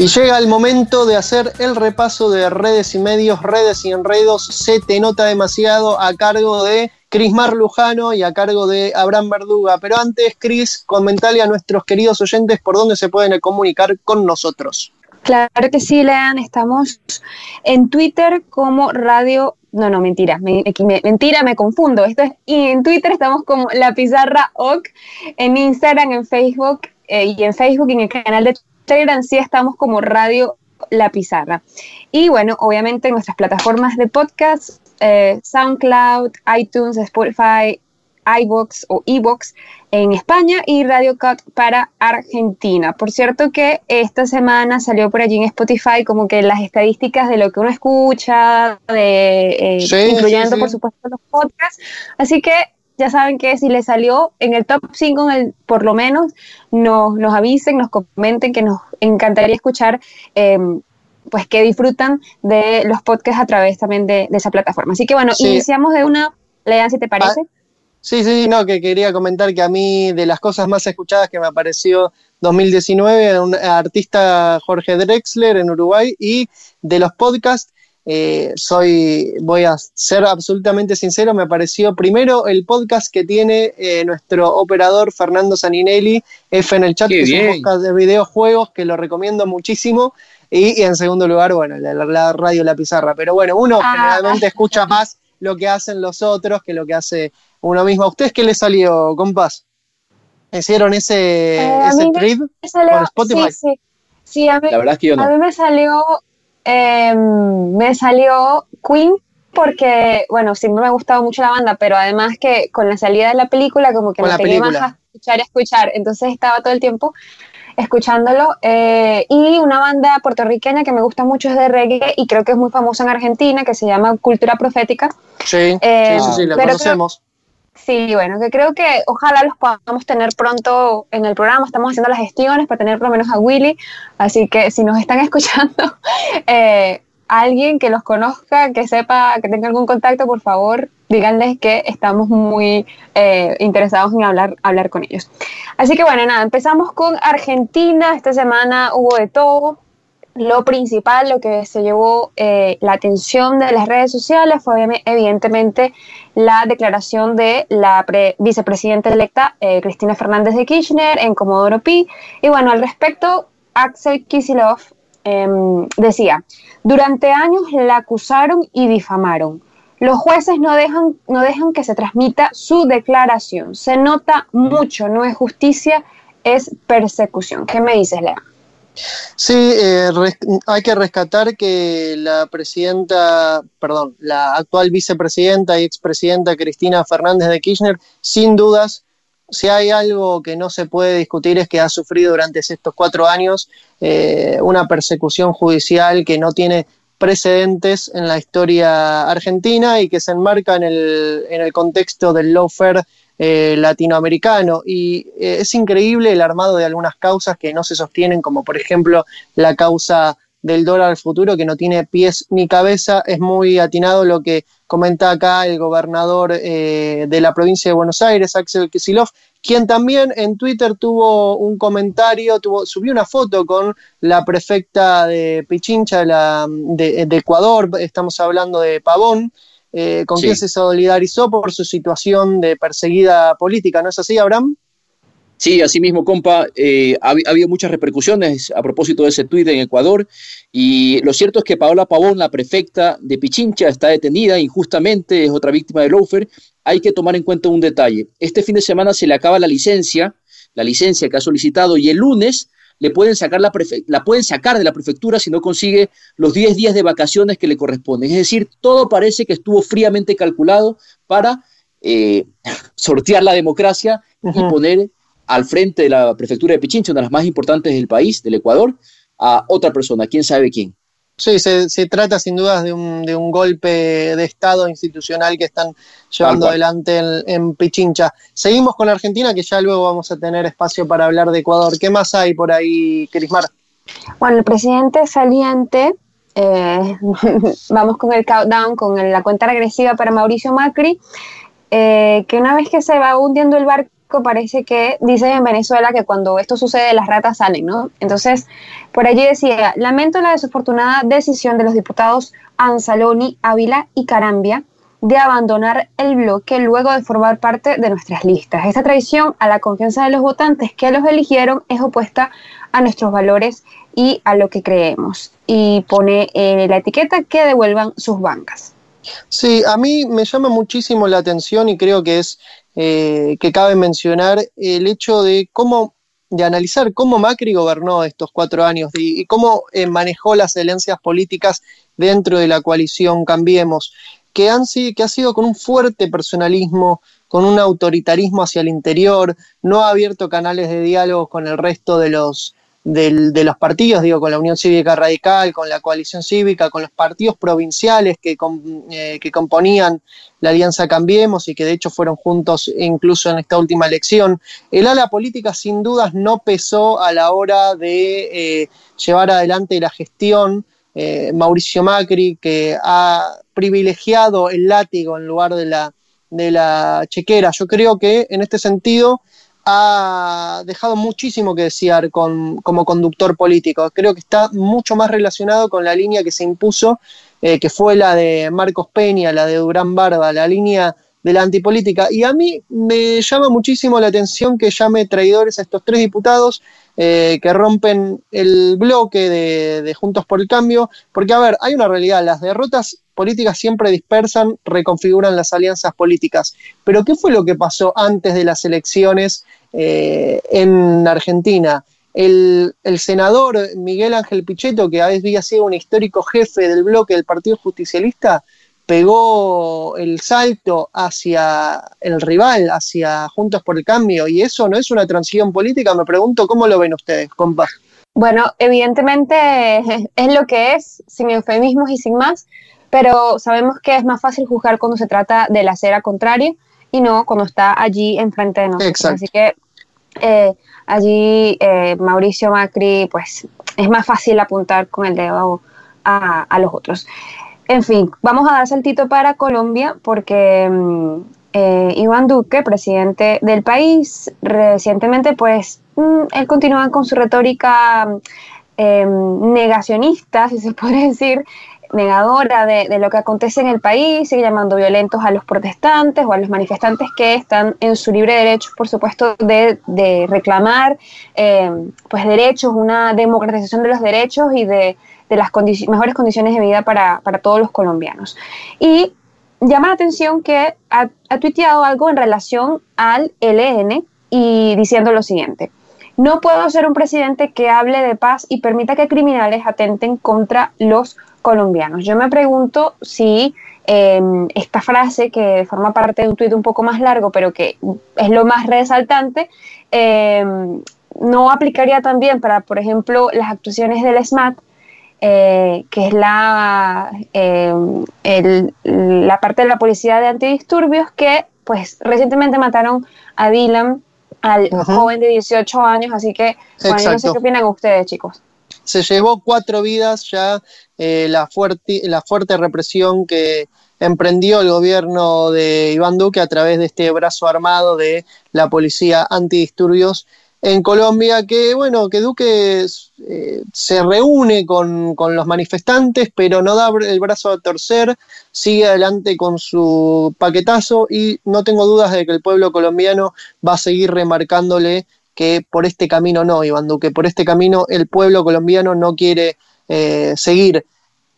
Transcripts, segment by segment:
Y llega el momento de hacer el repaso de redes y medios, redes y enredos. Se te nota demasiado a cargo de Crismar Lujano y a cargo de Abraham Verduga. Pero antes, Cris, comentale a nuestros queridos oyentes por dónde se pueden comunicar con nosotros. Claro que sí, Lean. Estamos en Twitter como Radio. No, no, mentira. mentira, me confundo. Esto es, y en Twitter estamos como La Pizarra OC. En Instagram, en Facebook eh, y en Facebook y en el canal de Telegram sí estamos como Radio La Pizarra. Y bueno, obviamente en nuestras plataformas de podcast, eh, SoundCloud, iTunes, Spotify, iBox o eBox en España y Radio Cut para Argentina. Por cierto que esta semana salió por allí en Spotify como que las estadísticas de lo que uno escucha, de, eh, incluyendo por supuesto los podcasts. Así que ya saben que si les salió en el top 5, por lo menos, nos, nos avisen, nos comenten, que nos encantaría escuchar, em, pues que disfrutan de los podcasts a través también de, esa plataforma. Así que bueno, iniciamos de una, lean si te parece. Ah, sí, sí, no, que quería comentar que a mí de las cosas más escuchadas que me apareció 2019, un artista Jorge Drexler en Uruguay y de los podcasts eh, soy, voy a ser absolutamente sincero, me pareció primero el podcast que tiene eh, nuestro operador Fernando Saninelli, F en el chat, que es un podcast de videojuegos que lo recomiendo muchísimo. Y, en segundo lugar, bueno, la, radio La Pizarra. Pero bueno, uno ah. generalmente escucha más lo que hacen los otros que lo que hace uno mismo. ¿A ustedes qué les salió, compás? ¿Hicieron ese, eh, ese trip con Spotify? Sí, sí. a mí, la verdad es que yo no. A mí me salió Em, me salió Queen porque, bueno, siempre me ha gustado mucho la banda, pero además que con la salida de la película como que me tenía más a escuchar y escuchar, entonces estaba todo el tiempo escuchándolo. Eh, y una banda puertorriqueña que me gusta mucho es de reggae y creo que es muy famosa en Argentina, que se llama Cultura Profética. Sí, sí, sí, sí, la conocemos. Sí, bueno, que creo que ojalá los podamos tener pronto en el programa. Estamos haciendo las gestiones para tener por lo menos a Willy. Así que si nos están escuchando, eh, alguien que los conozca, que sepa, que tenga algún contacto, por favor, díganles que estamos muy eh, interesados en hablar, hablar con ellos. Así que bueno, nada, empezamos con Argentina. Esta semana hubo de todo. Lo principal, lo que se llevó eh, la atención de las redes sociales fue evidentemente la declaración de la vicepresidenta electa eh, Cristina Fernández de Kirchner en Comodoro Pi. Y bueno, al respecto, Axel Kisilov em, decía, durante años la acusaron y difamaron. Los jueces no dejan, no dejan que se transmita su declaración. Se nota mucho, no es justicia, es persecución. ¿Qué me dices, Lea? Sí, eh, hay que rescatar que la presidenta, perdón, la actual vicepresidenta y expresidenta Cristina Fernández de Kirchner, sin dudas, si hay algo que no se puede discutir es que ha sufrido durante estos cuatro años eh, una persecución judicial que no tiene precedentes en la historia argentina y que se enmarca en el, en el contexto del lawfare eh, latinoamericano. Y eh, es increíble el armado de algunas causas que no se sostienen, como por ejemplo la causa del dólar al futuro, que no tiene pies ni cabeza. Es muy atinado lo que comenta acá el gobernador eh, de la provincia de Buenos Aires, Axel Kicillof, quien también en Twitter tuvo un comentario, tuvo, subió una foto con la prefecta de Pichincha de, de Ecuador, estamos hablando de Pavón, eh, con quien se solidarizó por su situación de perseguida política, ¿no es así, Abraham? Sí, así mismo, compa. Eh, ha, habido muchas repercusiones a propósito de ese tuit en Ecuador y lo cierto es que Paola Pavón, la prefecta de Pichincha, está detenida injustamente, es otra víctima del loafer. Hay que tomar en cuenta un detalle. Este fin de semana se le acaba la licencia, la licencia que ha solicitado y el lunes le pueden sacar la, la pueden sacar de la prefectura si no consigue los 10 días de vacaciones que le corresponden. Es decir, todo parece que estuvo fríamente calculado para eh, sortear la democracia y poner al frente de la prefectura de Pichincha, una de las más importantes del país, del Ecuador, a otra persona, quién sabe quién. Sí, se, trata sin dudas de un, de un, golpe de Estado institucional que están llevando adelante en, Pichincha. Seguimos con Argentina, que ya luego vamos a tener espacio para hablar de Ecuador. ¿Qué más hay por ahí, Crismar? Bueno, el presidente saliente, eh, vamos con el countdown, con la cuenta regresiva para Mauricio Macri, eh, que una vez que se va hundiendo el barco parece que dicen en Venezuela que cuando esto sucede las ratas salen, ¿no? Entonces, por allí decía, lamento la desafortunada decisión de los diputados Anzaloni, Ávila y Carambia de abandonar el bloque luego de formar parte de nuestras listas. Esta traición a la confianza de los votantes que los eligieron es opuesta a nuestros valores y a lo que creemos. Y pone eh, la etiqueta que devuelvan sus bancas. Sí, a mí me llama muchísimo la atención y creo que es eh, que cabe mencionar el hecho de cómo de analizar cómo Macri gobernó estos cuatro años y, cómo eh, manejó las herencias políticas dentro de la coalición Cambiemos que, han, que ha sido con un fuerte personalismo, con un autoritarismo hacia el interior, no ha abierto canales de diálogo con el resto de los, de los partidos, digo, con la Unión Cívica Radical, con la coalición cívica, con los partidos provinciales que, eh, que componían la Alianza Cambiemos y que de hecho fueron juntos incluso en esta última elección. El ala política sin dudas no pesó a la hora de eh, llevar adelante la gestión eh, Mauricio Macri, que ha privilegiado el látigo en lugar de la, de la chequera. Yo creo que en este sentido ha dejado muchísimo que desear como conductor político. Creo que está mucho más relacionado con la línea que se impuso, eh, que fue la de Marcos Peña, la de Durán Barba, la línea de la antipolítica. Y a mí me llama muchísimo la atención que llame traidores a estos tres diputados eh, que rompen el bloque de, Juntos por el Cambio, porque a ver, hay una realidad, las derrotas políticas siempre dispersan, reconfiguran las alianzas políticas, pero ¿qué fue lo que pasó antes de las elecciones eh, en Argentina? El, el, senador Miguel Ángel Pichetto, que había sido un histórico jefe del bloque del Partido Justicialista, pegó el salto hacia el rival, hacia Juntos por el Cambio, y eso no es una transición política, me pregunto cómo lo ven ustedes, compa. Bueno, evidentemente es lo que es, sin eufemismos y sin más, pero sabemos que es más fácil juzgar cuando se trata de la acera contraria y no cuando está allí enfrente de nosotros. Así que eh, allí eh, Mauricio Macri, pues es más fácil apuntar con el dedo a, a los otros. En fin, vamos a dar saltito para Colombia porque mm, eh, Iván Duque, presidente del país, recientemente pues mm, él continúa con su retórica em, negacionista, si se puede decir, negadora de, lo que acontece en el país, sigue llamando violentos a los protestantes o a los manifestantes que están en su libre derecho, por supuesto, de, reclamar em, pues derechos, una democratización de los derechos y de de las mejores condiciones de vida para, todos los colombianos. Y llama la atención que ha, tuiteado algo en relación al LN y diciendo lo siguiente. No puedo ser un presidente que hable de paz y permita que criminales atenten contra los colombianos. Yo me pregunto si em, esta frase, que forma parte de un tuit un poco más largo, pero que es lo más resaltante, em, no aplicaría también para, por ejemplo, las actuaciones del SMAT, eh, que es la, eh, la parte de la policía de antidisturbios que pues recientemente mataron a Dylan, al joven de 18 años, así que bueno, no sé qué opinan ustedes, chicos. Se llevó cuatro vidas ya eh, la, fuerte, la fuerte represión que emprendió el gobierno de Iván Duque a través de este brazo armado de la policía antidisturbios en Colombia, que bueno, que Duque eh, se reúne con, los manifestantes, pero no da el brazo a torcer, sigue adelante con su paquetazo y no tengo dudas de que el pueblo colombiano va a seguir remarcándole que por este camino no, Iván Duque, por este camino el pueblo colombiano no quiere eh, seguir.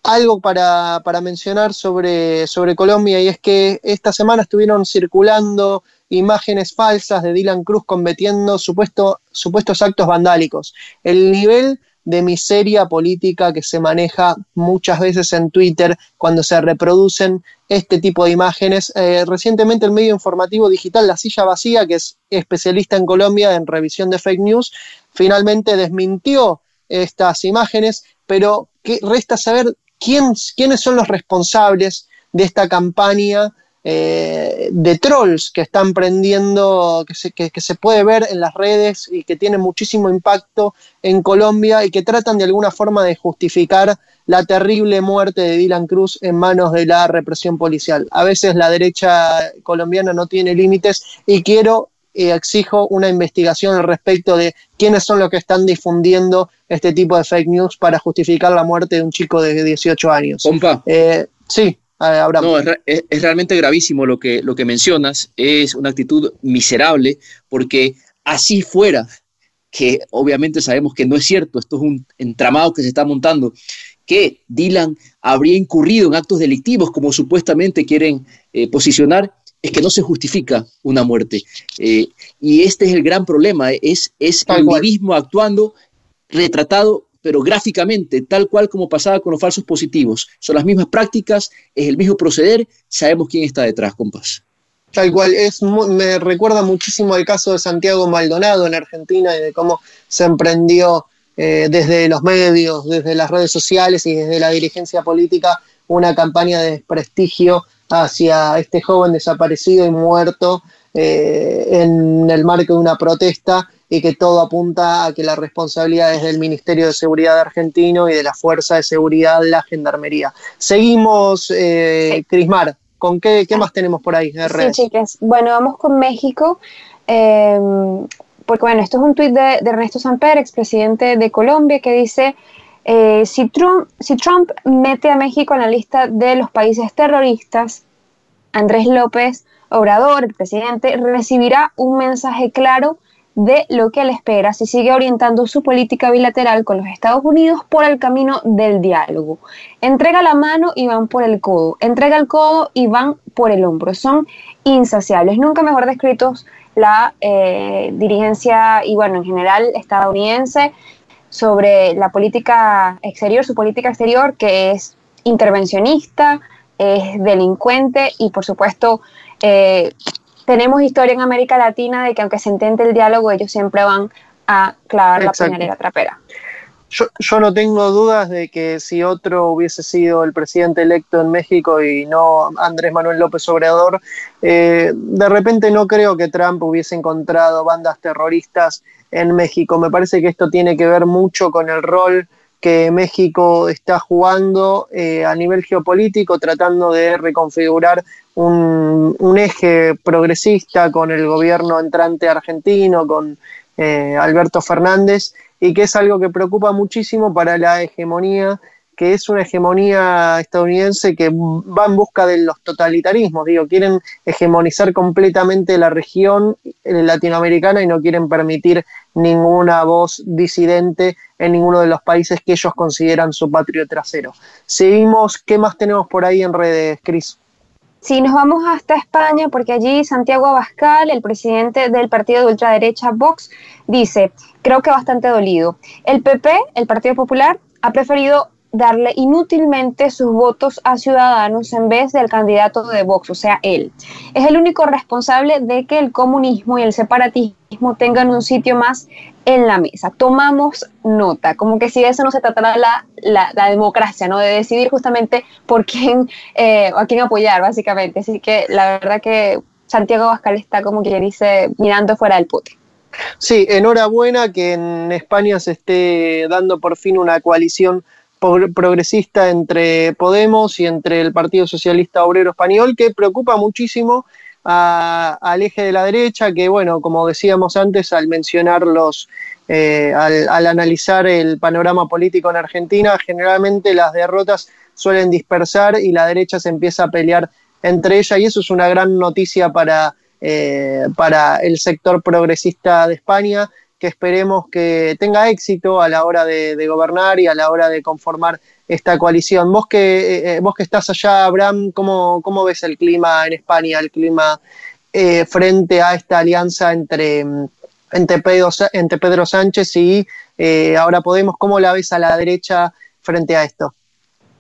Algo para, para mencionar sobre, sobre Colombia y es que esta semana estuvieron circulando imágenes falsas de Dylan Cruz cometiendo supuestos actos vandálicos. El nivel de miseria política que se maneja muchas veces en Twitter cuando se reproducen este tipo de imágenes. Eh, recientemente el medio informativo digital La Silla Vacía, que es especialista en Colombia en revisión de fake news, finalmente desmintió estas imágenes, pero resta saber quién, quiénes son los responsables de esta campaña eh, de trolls que están prendiendo, que se, que, se puede ver en las redes y que tienen muchísimo impacto en Colombia y que tratan de alguna forma de justificar la terrible muerte de Dylan Cruz en manos de la represión policial. A veces la derecha colombiana no tiene límites y quiero exijo una investigación al respecto de quiénes son los que están difundiendo este tipo de fake news para justificar la muerte de un chico de 18 años. Eh, sí. Abraham. No, es, es, realmente gravísimo lo que, lo que mencionas, es una actitud miserable, porque así fuera, que obviamente sabemos que no es cierto, esto es un entramado que se está montando, que Dylan habría incurrido en actos delictivos como supuestamente quieren eh, posicionar, es que no se justifica una muerte. Eh, y este es el gran problema, es, es el actuando retratado pero gráficamente, tal cual como pasaba con los falsos positivos. Son las mismas prácticas, es el mismo proceder, sabemos quién está detrás, compas. Tal cual, es, me recuerda muchísimo el caso de Santiago Maldonado en Argentina y de cómo se emprendió eh, desde los medios, desde las redes sociales y desde la dirigencia política una campaña de desprestigio hacia este joven desaparecido y muerto eh, en el marco de una protesta y que todo apunta a que la responsabilidad es del Ministerio de Seguridad argentino y de la Fuerza de Seguridad, la Gendarmería. Seguimos, eh, Crismar, ¿con qué, qué, más tenemos por ahí? Sí, chicas. Bueno, vamos con México. Eh, porque bueno, esto es un tuit de, Ernesto Samper, expresidente de Colombia, que dice, eh, si, Trump, si Trump mete a México en la lista de los países terroristas, Andrés López Obrador, el presidente, recibirá un mensaje claro de lo que le espera si sigue orientando su política bilateral con los Estados Unidos por el camino del diálogo. Entrega la mano y van por el codo, entrega el codo y van por el hombro. Son insaciables, nunca mejor descritos la eh, dirigencia y bueno, en general estadounidense sobre la política exterior, su política exterior que es intervencionista, es delincuente y por supuesto eh, tenemos historia en América Latina de que aunque se intente el diálogo ellos siempre van a clavar la puñalera trapera. Yo, no tengo dudas de que si otro hubiese sido el presidente electo en México y no Andrés Manuel López Obrador, eh, de repente no creo que Trump hubiese encontrado bandas terroristas en México. Me parece que esto tiene que ver mucho con el rol que México está jugando eh, a nivel geopolítico, tratando de reconfigurar un, eje progresista con el gobierno entrante argentino, con eh, Alberto Fernández, y que es algo que preocupa muchísimo para la hegemonía, que es una hegemonía estadounidense que va en busca de los totalitarismos, digo, quieren hegemonizar completamente la región latinoamericana y no quieren permitir ninguna voz disidente en ninguno de los países que ellos consideran su patrio trasero. Seguimos, ¿qué más tenemos por ahí en redes, Cris? Si nos vamos hasta España, porque allí Santiago Abascal, el presidente del partido de ultraderecha Vox, dice, creo que bastante dolido. El PP, el Partido Popular, ha preferido darle inútilmente sus votos a Ciudadanos en vez del candidato de Vox, o sea, él. Es el único responsable de que el comunismo y el separatismo tengan un sitio más en la mesa. Tomamos nota, como que si de eso no se tratara la, la, democracia, ¿no? De decidir justamente por quién, eh, a quién apoyar, básicamente. Así que la verdad que Santiago Bascal está como que dice mirando fuera del pote. Sí, enhorabuena que en España se esté dando por fin una coalición progresista entre Podemos y entre el Partido Socialista Obrero Español, que preocupa muchísimo al eje de la derecha, que bueno, como decíamos antes, al mencionar los, eh, al, analizar el panorama político en Argentina, generalmente las derrotas suelen dispersar y la derecha se empieza a pelear entre ella y eso es una gran noticia para, eh, para el sector progresista de España que esperemos que tenga éxito a la hora de, gobernar y a la hora de conformar esta coalición. Vos que, eh, eh, vos que estás allá, Abraham, ¿cómo, ¿cómo, ves el clima en España, el clima eh, frente a esta alianza entre, entre, Pedro, entre Pedro Sánchez y ahora Podemos? ¿Cómo la ves a la derecha frente a esto?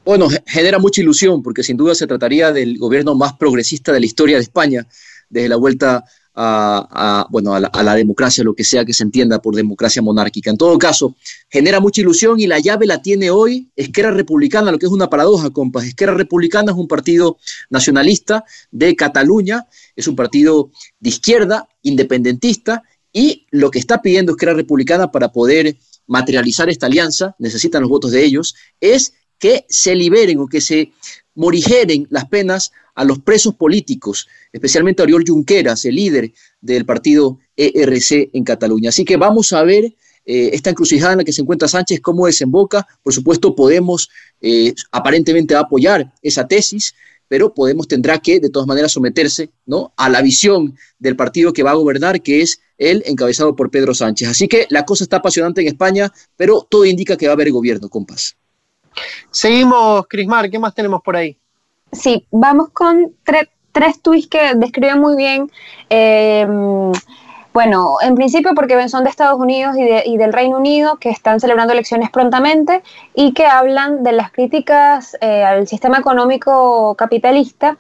Bueno, genera mucha ilusión porque sin duda se trataría del gobierno más progresista de la historia de España desde la vuelta a, bueno, a la, democracia, lo que sea que se entienda por democracia monárquica. En todo caso, genera mucha ilusión y la llave la tiene hoy Esquerra Republicana, lo que es una paradoja, compas. Esquerra Republicana es un partido nacionalista de Cataluña, es un partido de izquierda, independentista, y lo que está pidiendo Esquerra Republicana para poder materializar esta alianza, necesitan los votos de ellos, es que se liberen o que se morigeren las penas a los presos políticos, especialmente a Oriol Junqueras, el líder del partido ERC en Cataluña. Así que vamos a ver eh, esta encrucijada en la que se encuentra Sánchez, cómo desemboca. Por supuesto, Podemos eh, aparentemente apoyar esa tesis, pero Podemos tendrá que, de todas maneras, someterse ¿no? a la visión del partido que va a gobernar, que es el encabezado por Pedro Sánchez. Así que la cosa está apasionante en España, pero todo indica que va a haber gobierno, compas. Seguimos, Crismar, ¿qué más tenemos por ahí? Sí, vamos con tres tweets que describen muy bien. Eh, bueno, en principio porque son de Estados Unidos y, del Reino Unido, que están celebrando elecciones prontamente y que hablan de las críticas eh, al sistema económico capitalista.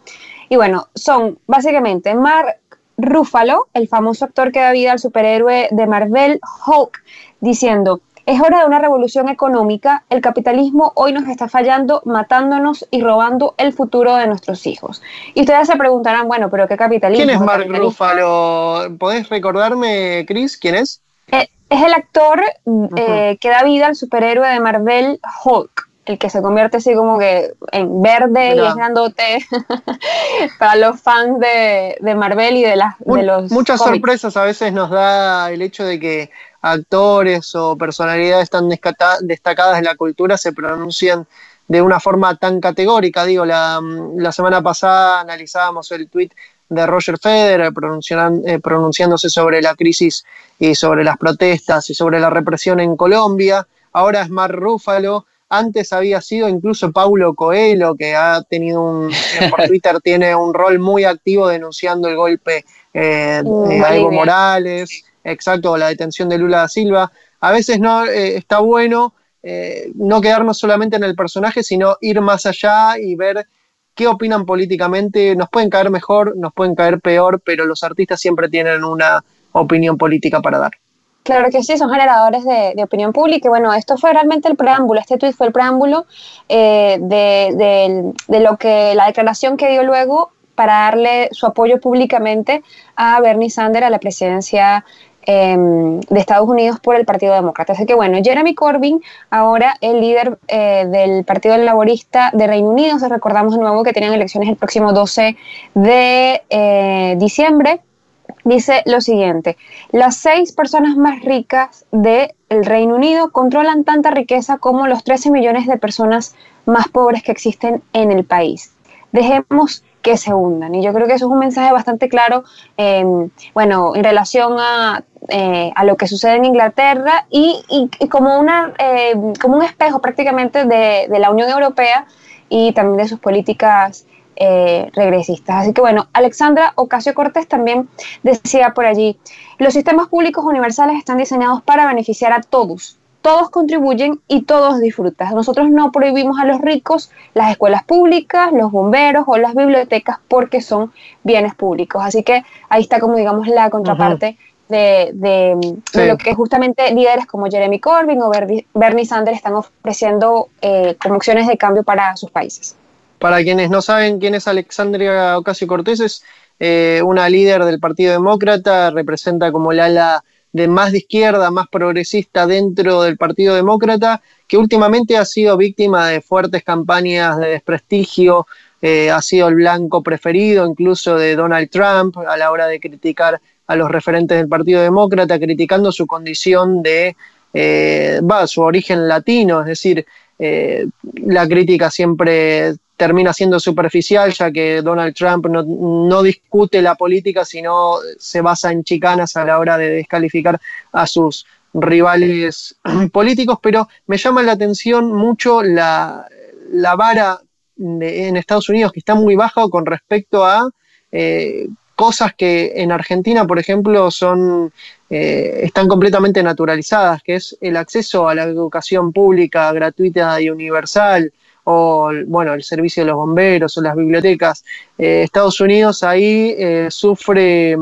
Y bueno, son básicamente Mark Ruffalo, el famoso actor que da vida al superhéroe de Marvel, Hulk, diciendo, es hora de una revolución económica. El capitalismo hoy nos está fallando, matándonos y robando el futuro de nuestros hijos. Y ustedes se preguntarán, bueno, pero ¿qué capitalismo? ¿Quién es Mark Ruffalo? ¿Podés recordarme, Chris, quién es? Eh, es el actor eh, que da vida al superhéroe de Marvel, Hulk el que se convierte así como que en verde y es grandote para los fans de, Marvel y de, las, de los. Muchas sorpresas a veces nos da el hecho de que actores o personalidades tan destacadas en la cultura se pronuncian de una forma tan categórica. Digo, la, semana pasada analizábamos el tweet de Roger Federer eh, pronunciándose sobre la crisis y sobre las protestas y sobre la represión en Colombia. Ahora es Mar Rúfalo antes había sido incluso Paulo Coelho, que ha tenido un, por Twitter tiene un rol muy activo denunciando el golpe eh, de Evo Morales, exacto, la detención de Lula da Silva. A veces no eh, está bueno eh, no quedarnos solamente en el personaje, sino ir más allá y ver qué opinan políticamente. Nos pueden caer mejor, nos pueden caer peor, pero los artistas siempre tienen una opinión política para dar. Claro que sí, son generadores de, opinión pública. Y bueno, esto fue realmente el preámbulo, este tweet fue el preámbulo eh, de, lo que la declaración que dio luego para darle su apoyo públicamente a Bernie Sanders a la presidencia em, de Estados Unidos por el Partido Demócrata. Así que bueno, Jeremy Corbyn, ahora el líder eh, del Partido Laborista de Reino Unido, se recordamos de nuevo que tienen elecciones el próximo 12 de eh, diciembre dice lo siguiente, las seis personas más ricas del Reino Unido controlan tanta riqueza como los 13 millones de personas más pobres que existen en el país. Dejemos que se hundan. Y yo creo que eso es un mensaje bastante claro, em, bueno, en relación a, eh, a, lo que sucede en Inglaterra y, como, una, em, como un espejo prácticamente de, de la Unión Europea y también de sus políticas eh, regresistas. Así que bueno, Alexandra Ocasio Cortés también decía por allí, los sistemas públicos universales están diseñados para beneficiar a todos. Todos contribuyen y todos disfrutan. Nosotros no prohibimos a los ricos las escuelas públicas, los bomberos o las bibliotecas porque son bienes públicos. Así que ahí está como digamos la contraparte. De, lo que justamente líderes como Jeremy Corbyn o Bernie Sanders están ofreciendo eh, como opciones de cambio para sus países. Para quienes no saben quién es Alexandria Ocasio Cortés, es eh, una líder del Partido Demócrata, representa como la ala de más de izquierda, más progresista dentro del Partido Demócrata, que últimamente ha sido víctima de fuertes campañas de desprestigio, eh, ha sido el blanco preferido incluso de Donald Trump a la hora de criticar a los referentes del Partido Demócrata, criticando su condición de, eh, su origen latino, es decir, la crítica siempre termina siendo superficial, ya que Donald Trump no, discute la política, sino se basa en chicanas a la hora de descalificar a sus rivales políticos, pero me llama la atención mucho la, vara en Estados Unidos, que está muy baja con respecto a eh, cosas que en Argentina, por ejemplo, son, eh, están completamente naturalizadas, que es el acceso a la educación pública gratuita y universal, o bueno, el servicio de los bomberos o las bibliotecas. Eh, Estados Unidos ahí eh, sufre,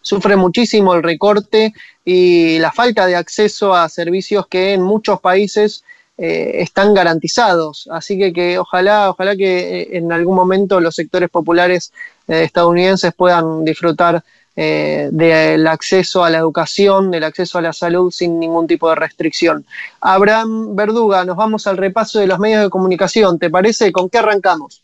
sufre muchísimo el recorte y la falta de acceso a servicios que en muchos países eh, están garantizados. Así que, que ojalá, ojalá que en algún momento los sectores populares estadounidenses puedan disfrutar eh, del acceso a la educación, del acceso a la salud sin ningún tipo de restricción. Abraham Verduga, nos vamos al repaso de los medios de comunicación. ¿Te parece? ¿Con qué arrancamos?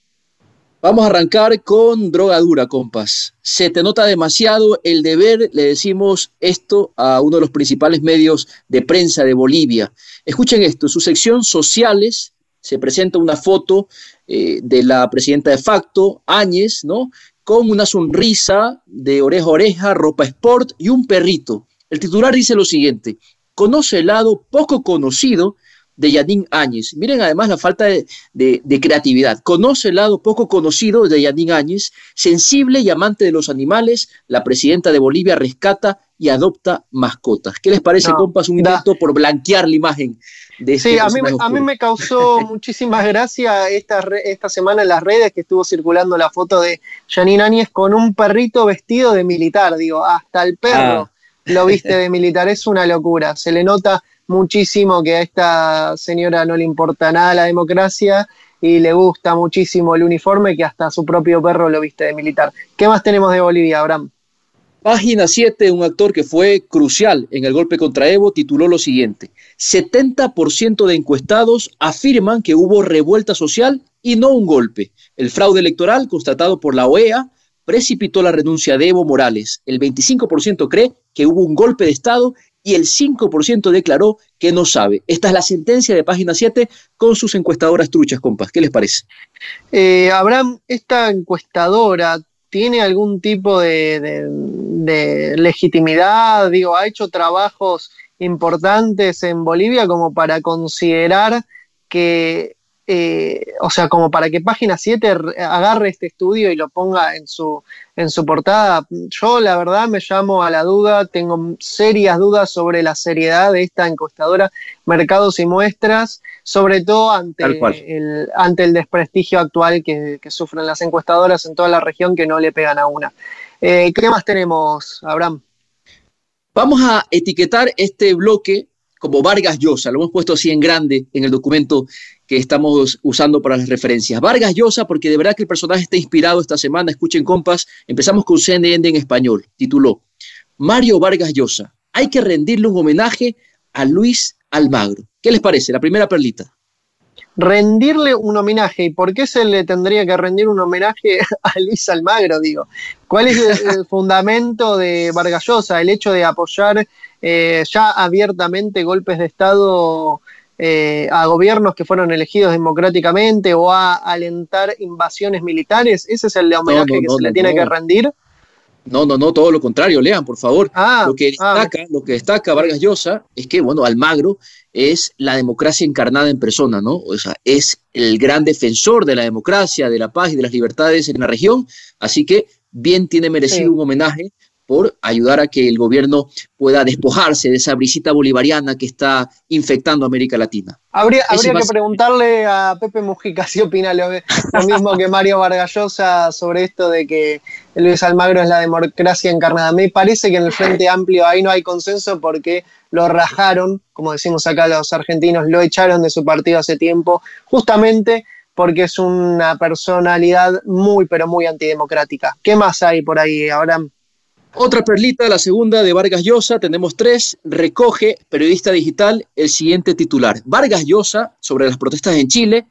Vamos a arrancar con drogadura, compas. Se te nota demasiado el deber, le decimos esto a uno de los principales medios de prensa de Bolivia. Escuchen esto, en su sección sociales se presenta una foto eh, de la presidenta de facto, Áñez, ¿no? Con una sonrisa de oreja a oreja, ropa sport y un perrito. El titular dice lo siguiente, conoce el lado poco conocido de Yanín Áñez. Miren además la falta de, creatividad. Conoce el lado poco conocido de Yanín Áñez, sensible y amante de los animales. La presidenta de Bolivia rescata y adopta mascotas. ¿Qué les parece, compas? Un intento por blanquear la imagen de este Sí, a mí, a mí me causó muchísimas gracias esta, esta semana en las redes que estuvo circulando la foto de Yanín Áñez con un perrito vestido de militar. Digo, hasta el perro ah. lo viste de militar. Es una locura. Se le nota muchísimo que a esta señora no le importa nada la democracia y le gusta muchísimo el uniforme que hasta su propio perro lo viste de militar. ¿Qué más tenemos de Bolivia, Abraham? Página 7, un actor que fue crucial en el golpe contra Evo, tituló lo siguiente, 70% de encuestados afirman que hubo revuelta social y no un golpe. El fraude electoral constatado por la OEA precipitó la renuncia de Evo Morales. El 25% cree que hubo un golpe de Estado y el 5% declaró que no sabe. Esta es la sentencia de página 7 con sus encuestadoras truchas, compas. ¿Qué les parece? Eh, Abraham, esta encuestadora tiene algún tipo de, de, legitimidad, digo, ha hecho trabajos importantes en Bolivia como para considerar que eh, o sea, como para que Página 7 agarre este estudio y lo ponga en su, en su portada. Yo, la verdad, me llamo a la duda, tengo serias dudas sobre la seriedad de esta encuestadora Mercados y Muestras, sobre todo ante, el, ante el desprestigio actual que, sufren las encuestadoras en toda la región que no le pegan a una. Eh, ¿Qué más tenemos, Abraham? Vamos a etiquetar este bloque como Vargas Llosa, lo hemos puesto así en grande en el documento que estamos usando para las referencias. Vargas Llosa, porque de verdad que el personaje está inspirado esta semana, escuchen compas, empezamos con CNN en español, tituló Mario Vargas Llosa, hay que rendirle un homenaje a Luis Almagro. ¿Qué les parece? La primera perlita rendirle un homenaje. ¿Y por qué se le tendría que rendir un homenaje a Luis Almagro? Digo, ¿cuál es el, fundamento de Vargas Llosa? El hecho de apoyar eh, ya abiertamente golpes de Estado eh, a gobiernos que fueron elegidos democráticamente o a alentar invasiones militares. ¿Ese es el homenaje que se le tiene que rendir? No, no, no, todo lo contrario, lean, por favor. Ah, lo, que ah. destaca, lo que destaca Vargas Llosa es que, bueno, Almagro es la democracia encarnada en persona, ¿no? O sea, es el gran defensor de la democracia, de la paz y de las libertades en la región, así que bien tiene merecido un homenaje por ayudar a que el gobierno pueda despojarse de esa brisita bolivariana que está infectando América Latina. Habría, habría que preguntarle a Pepe Mujica si opina lo, mismo que Mario Vargallosa sobre esto de que Luis Almagro es la democracia encarnada. Me parece que en el Frente Amplio ahí no hay consenso porque lo rajaron, como decimos acá los argentinos, lo echaron de su partido hace tiempo, justamente porque es una personalidad muy, pero muy antidemocrática. ¿Qué más hay por ahí, ahora? Otra perlita, la segunda de Vargas Llosa, tenemos tres, recoge periodista digital el siguiente titular. Vargas Llosa, sobre las protestas en Chile,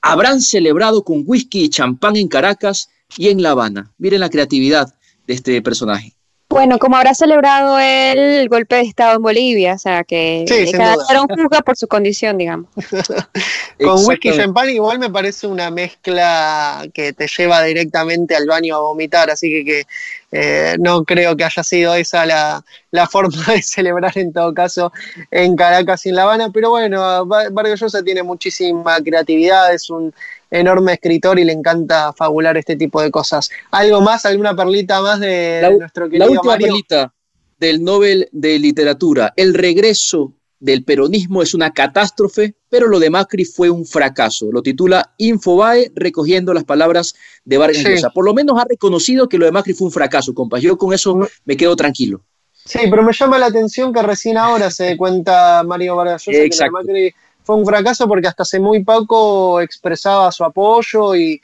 habrán celebrado con whisky y champán en Caracas y en La Habana. Miren la creatividad de este personaje. Bueno, como habrá celebrado el golpe de Estado en Bolivia, o sea que cada uno juzga por su condición, digamos. Con whisky y champán igual me parece una mezcla que te lleva directamente al baño a vomitar, así que, que eh, no creo que haya sido esa la, la, forma de celebrar en todo caso en Caracas y en La Habana, pero bueno, Vargas Llosa tiene muchísima creatividad, es un enorme escritor y le encanta fabular este tipo de cosas. ¿Algo más, alguna perlita más de, nuestro querido La última perlita del Nobel de Literatura. El regreso del peronismo es una catástrofe, pero lo de Macri fue un fracaso. Lo titula Infobae, recogiendo las palabras de Vargas Llosa. Por lo menos ha reconocido que lo de Macri fue un fracaso, compas. Yo con eso me quedo tranquilo. Sí, pero me llama la atención que recién ahora se dé cuenta Mario Vargas Llosa que Macri fue un fracaso porque hasta hace muy poco expresaba su apoyo y,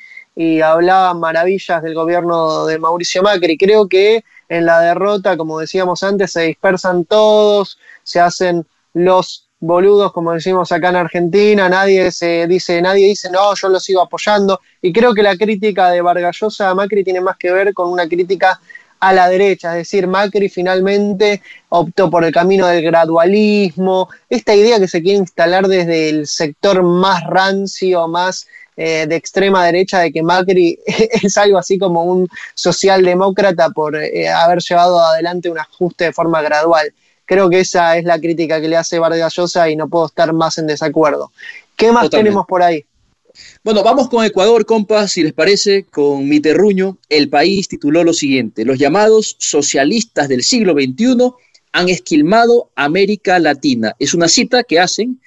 hablaba maravillas del gobierno de Mauricio Macri. Creo que en la derrota, como decíamos antes, se dispersan todos, se hacen los boludos, como decimos acá en Argentina, nadie se dice, nadie dice, no, yo lo sigo apoyando. Y creo que la crítica de Vargallosa a Macri tiene más que ver con una crítica a la derecha, es decir, Macri finalmente optó por el camino del gradualismo, esta idea que se quiere instalar desde el sector más rancio, más eh, de extrema derecha, de que Macri es algo así como un socialdemócrata por eh, haber llevado adelante un ajuste de forma gradual. Creo que esa es la crítica que le hace Vargas Llosa y no puedo estar más en desacuerdo. ¿Qué más tenemos por ahí? Bueno, vamos con Ecuador, compas, si les parece, con mi terruño. El país tituló lo siguiente: Los llamados socialistas del siglo XXI han esquilmado América Latina. Es una cita que hacen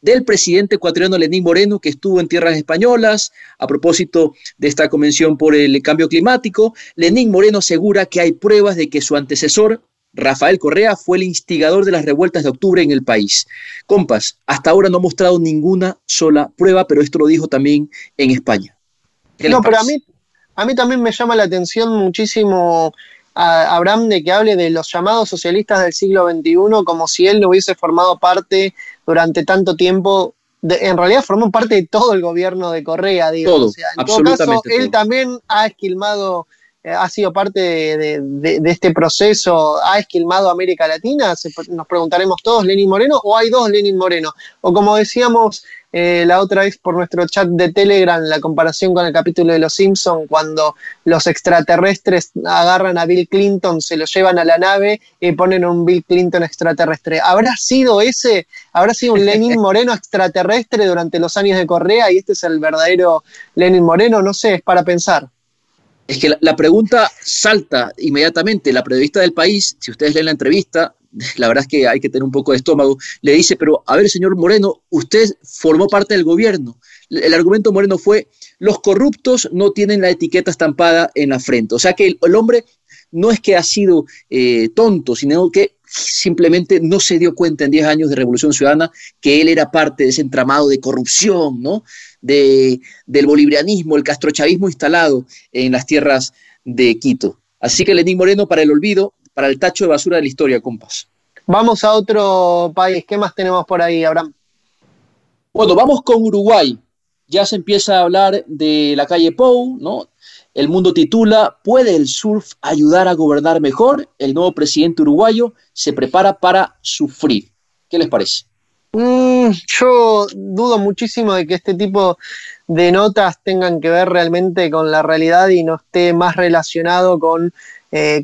del presidente ecuatoriano Lenín Moreno, que estuvo en tierras españolas a propósito de esta convención por el cambio climático. Lenín Moreno asegura que hay pruebas de que su antecesor, Rafael Correa fue el instigador de las revueltas de octubre en el país. Compas, hasta ahora no ha mostrado ninguna sola prueba, pero esto lo dijo también en España. No, pero a mí, a mí también me llama la atención muchísimo a Abraham de que hable de los llamados socialistas del siglo XXI como si él no hubiese formado parte durante tanto tiempo en realidad formó parte de todo el gobierno de Correa, digo. Todo, en todo caso, él también ha esquilmado ha sido parte de, este proceso, ha esquilmado América Latina, nos preguntaremos todos, Lenin Moreno, o hay dos Lenin Moreno, o como decíamos eh, la otra vez por nuestro chat de Telegram, la comparación con el capítulo de Los Simpson, cuando los extraterrestres agarran a Bill Clinton, se lo llevan a la nave y ponen un Bill Clinton extraterrestre. ¿Habrá sido ese, habrá sido un Lenin Moreno extraterrestre durante los años de Correa y este es el verdadero Lenin Moreno? No sé, es para pensar. Es que la, pregunta salta inmediatamente. La periodista del país, si ustedes leen la entrevista, la verdad es que hay que tener un poco de estómago, le dice, pero a ver, señor Moreno, usted formó parte del gobierno. El argumento Moreno fue, los corruptos no tienen la etiqueta estampada en la frente. O sea que el, hombre no es que ha sido eh, tonto, sino que simplemente no se dio cuenta en 10 años de Revolución Ciudadana que él era parte de ese entramado de corrupción, ¿no? De, del bolivarianismo, el castrochavismo instalado en las tierras de Quito. Así que Lenín Moreno para el olvido, para el tacho de basura de la historia, compas. Vamos a otro país. ¿Qué más tenemos por ahí, Abraham? Bueno, vamos con Uruguay. Ya se empieza a hablar de la calle Pou, ¿no? El mundo titula, ¿puede el surf ayudar a gobernar mejor? El nuevo presidente uruguayo se prepara para sufrir. ¿Qué les parece? Mm, yo dudo muchísimo de que este tipo de notas tengan que ver realmente con la realidad y no esté más relacionado con eh,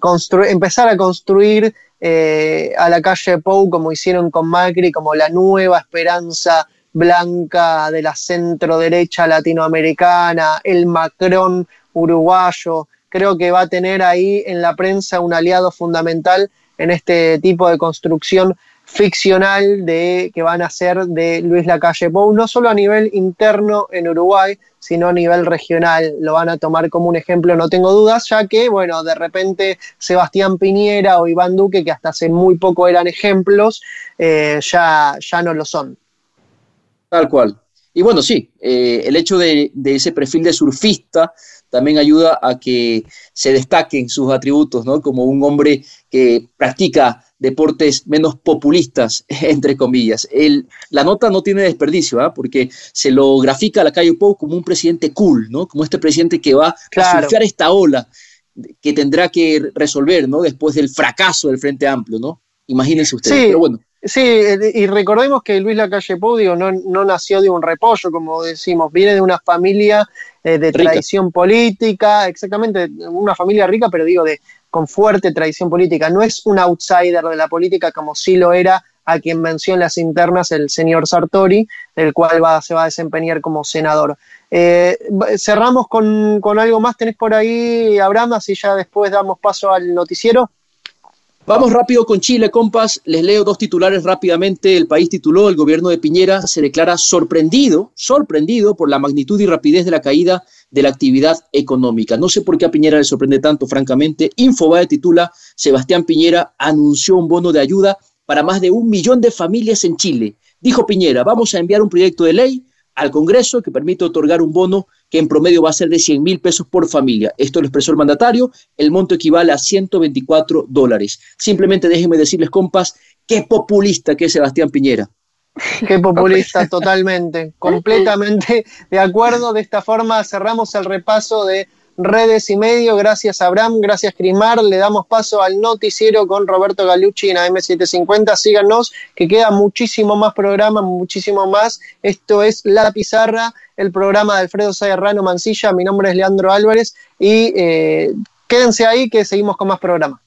empezar a construir eh, a la calle Pou como hicieron con Macri, como la nueva esperanza blanca de la centro derecha latinoamericana, el Macron uruguayo. Creo que va a tener ahí en la prensa un aliado fundamental en este tipo de construcción ficcional de que van a ser de Luis Lacalle Pou, no solo a nivel interno en Uruguay, sino a nivel regional. Lo van a tomar como un ejemplo, no tengo dudas, ya que, bueno, de repente Sebastián Piñera o Iván Duque, que hasta hace muy poco eran ejemplos, eh, ya, ya no lo son. Tal cual. Y bueno, sí, eh, el hecho de, de, ese perfil de surfista también ayuda a que se destaquen sus atributos, ¿no? Como un hombre que practica deportes menos populistas, entre comillas. El, la nota no tiene desperdicio, ¿ah? porque se lo grafica a la calle Pou como un presidente cool, ¿no? Como este presidente que va a surfear esta ola que tendrá que resolver, ¿no? Después del fracaso del Frente Amplio, ¿no? Imagínense ustedes. Pero bueno, Sí, y recordemos que Luis Lacalle Pou no, no nació de un repollo, como decimos, viene de una familia eh, de tradición política, exactamente, una familia rica, pero digo, de, con fuerte tradición política. No es un outsider de la política como sí lo era a quien mencionó las internas el señor Sartori, el cual va, se va a desempeñar como senador. Eh, cerramos con, con algo más, tenés por ahí, Abraham, así ya después damos paso al noticiero. Vamos rápido con Chile, compas. Les leo dos titulares rápidamente. El país tituló, el gobierno de Piñera se declara sorprendido, sorprendido por la magnitud y rapidez de la caída de la actividad económica. No sé por qué a Piñera le sorprende tanto, francamente. Infobae titula, Sebastián Piñera anunció un bono de ayuda para más de un millón de familias en Chile. Dijo Piñera, vamos a enviar un proyecto de ley al Congreso que permite otorgar un bono que en promedio va a ser de 100 mil pesos por familia. Esto lo expresó el mandatario, el monto equivale a 124 dólares. Simplemente déjenme decirles, compas, qué populista que es Sebastián Piñera. Qué populista, totalmente, completamente de acuerdo. De esta forma cerramos el repaso de redes y medio. Gracias Abraham, gracias Crismar. Le damos paso al noticiero con Roberto Galucci en AM750. Síganos, que queda muchísimo más programa, muchísimo más. Esto es La Pizarra, el programa de Alfredo Sayerrano Mancilla. Mi nombre es Leandro Álvarez y eh, quédense ahí que seguimos con más programa.